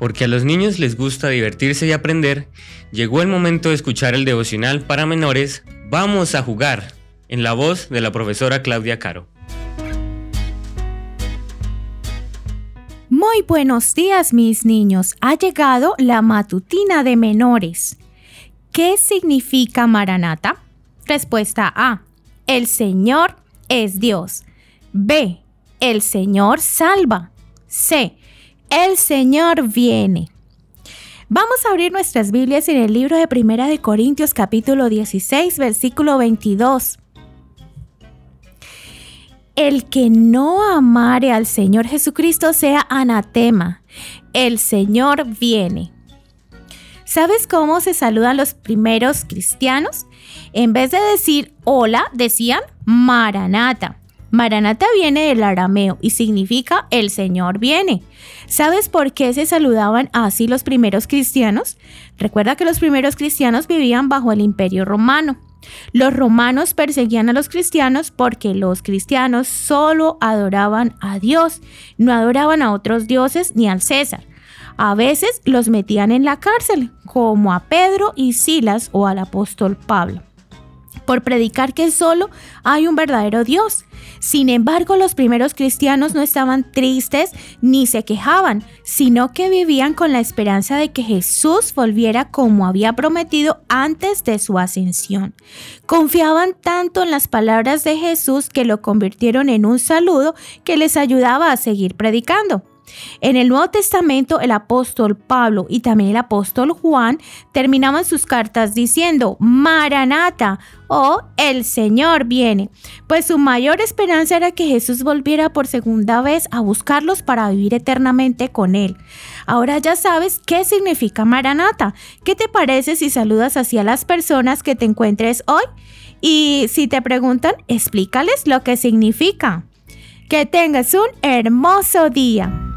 porque a los niños les gusta divertirse y aprender, llegó el momento de escuchar el devocional para menores Vamos a jugar, en la voz de la profesora Claudia Caro. Muy buenos días mis niños, ha llegado la matutina de menores. ¿Qué significa Maranata? Respuesta A. El Señor es Dios. B. El Señor salva. C. El Señor viene. Vamos a abrir nuestras Biblias en el libro de Primera de Corintios capítulo 16 versículo 22. El que no amare al Señor Jesucristo sea anatema. El Señor viene. ¿Sabes cómo se saludan los primeros cristianos? En vez de decir hola, decían Maranata. Maranata viene del arameo y significa el Señor viene. ¿Sabes por qué se saludaban así los primeros cristianos? Recuerda que los primeros cristianos vivían bajo el imperio romano. Los romanos perseguían a los cristianos porque los cristianos solo adoraban a Dios, no adoraban a otros dioses ni al César. A veces los metían en la cárcel, como a Pedro y Silas o al apóstol Pablo por predicar que solo hay un verdadero Dios. Sin embargo, los primeros cristianos no estaban tristes ni se quejaban, sino que vivían con la esperanza de que Jesús volviera como había prometido antes de su ascensión. Confiaban tanto en las palabras de Jesús que lo convirtieron en un saludo que les ayudaba a seguir predicando. En el Nuevo Testamento, el apóstol Pablo y también el apóstol Juan terminaban sus cartas diciendo, Maranata, o el Señor viene, pues su mayor esperanza era que Jesús volviera por segunda vez a buscarlos para vivir eternamente con Él. Ahora ya sabes qué significa Maranata. ¿Qué te parece si saludas así a las personas que te encuentres hoy? Y si te preguntan, explícales lo que significa. Que tengas un hermoso día.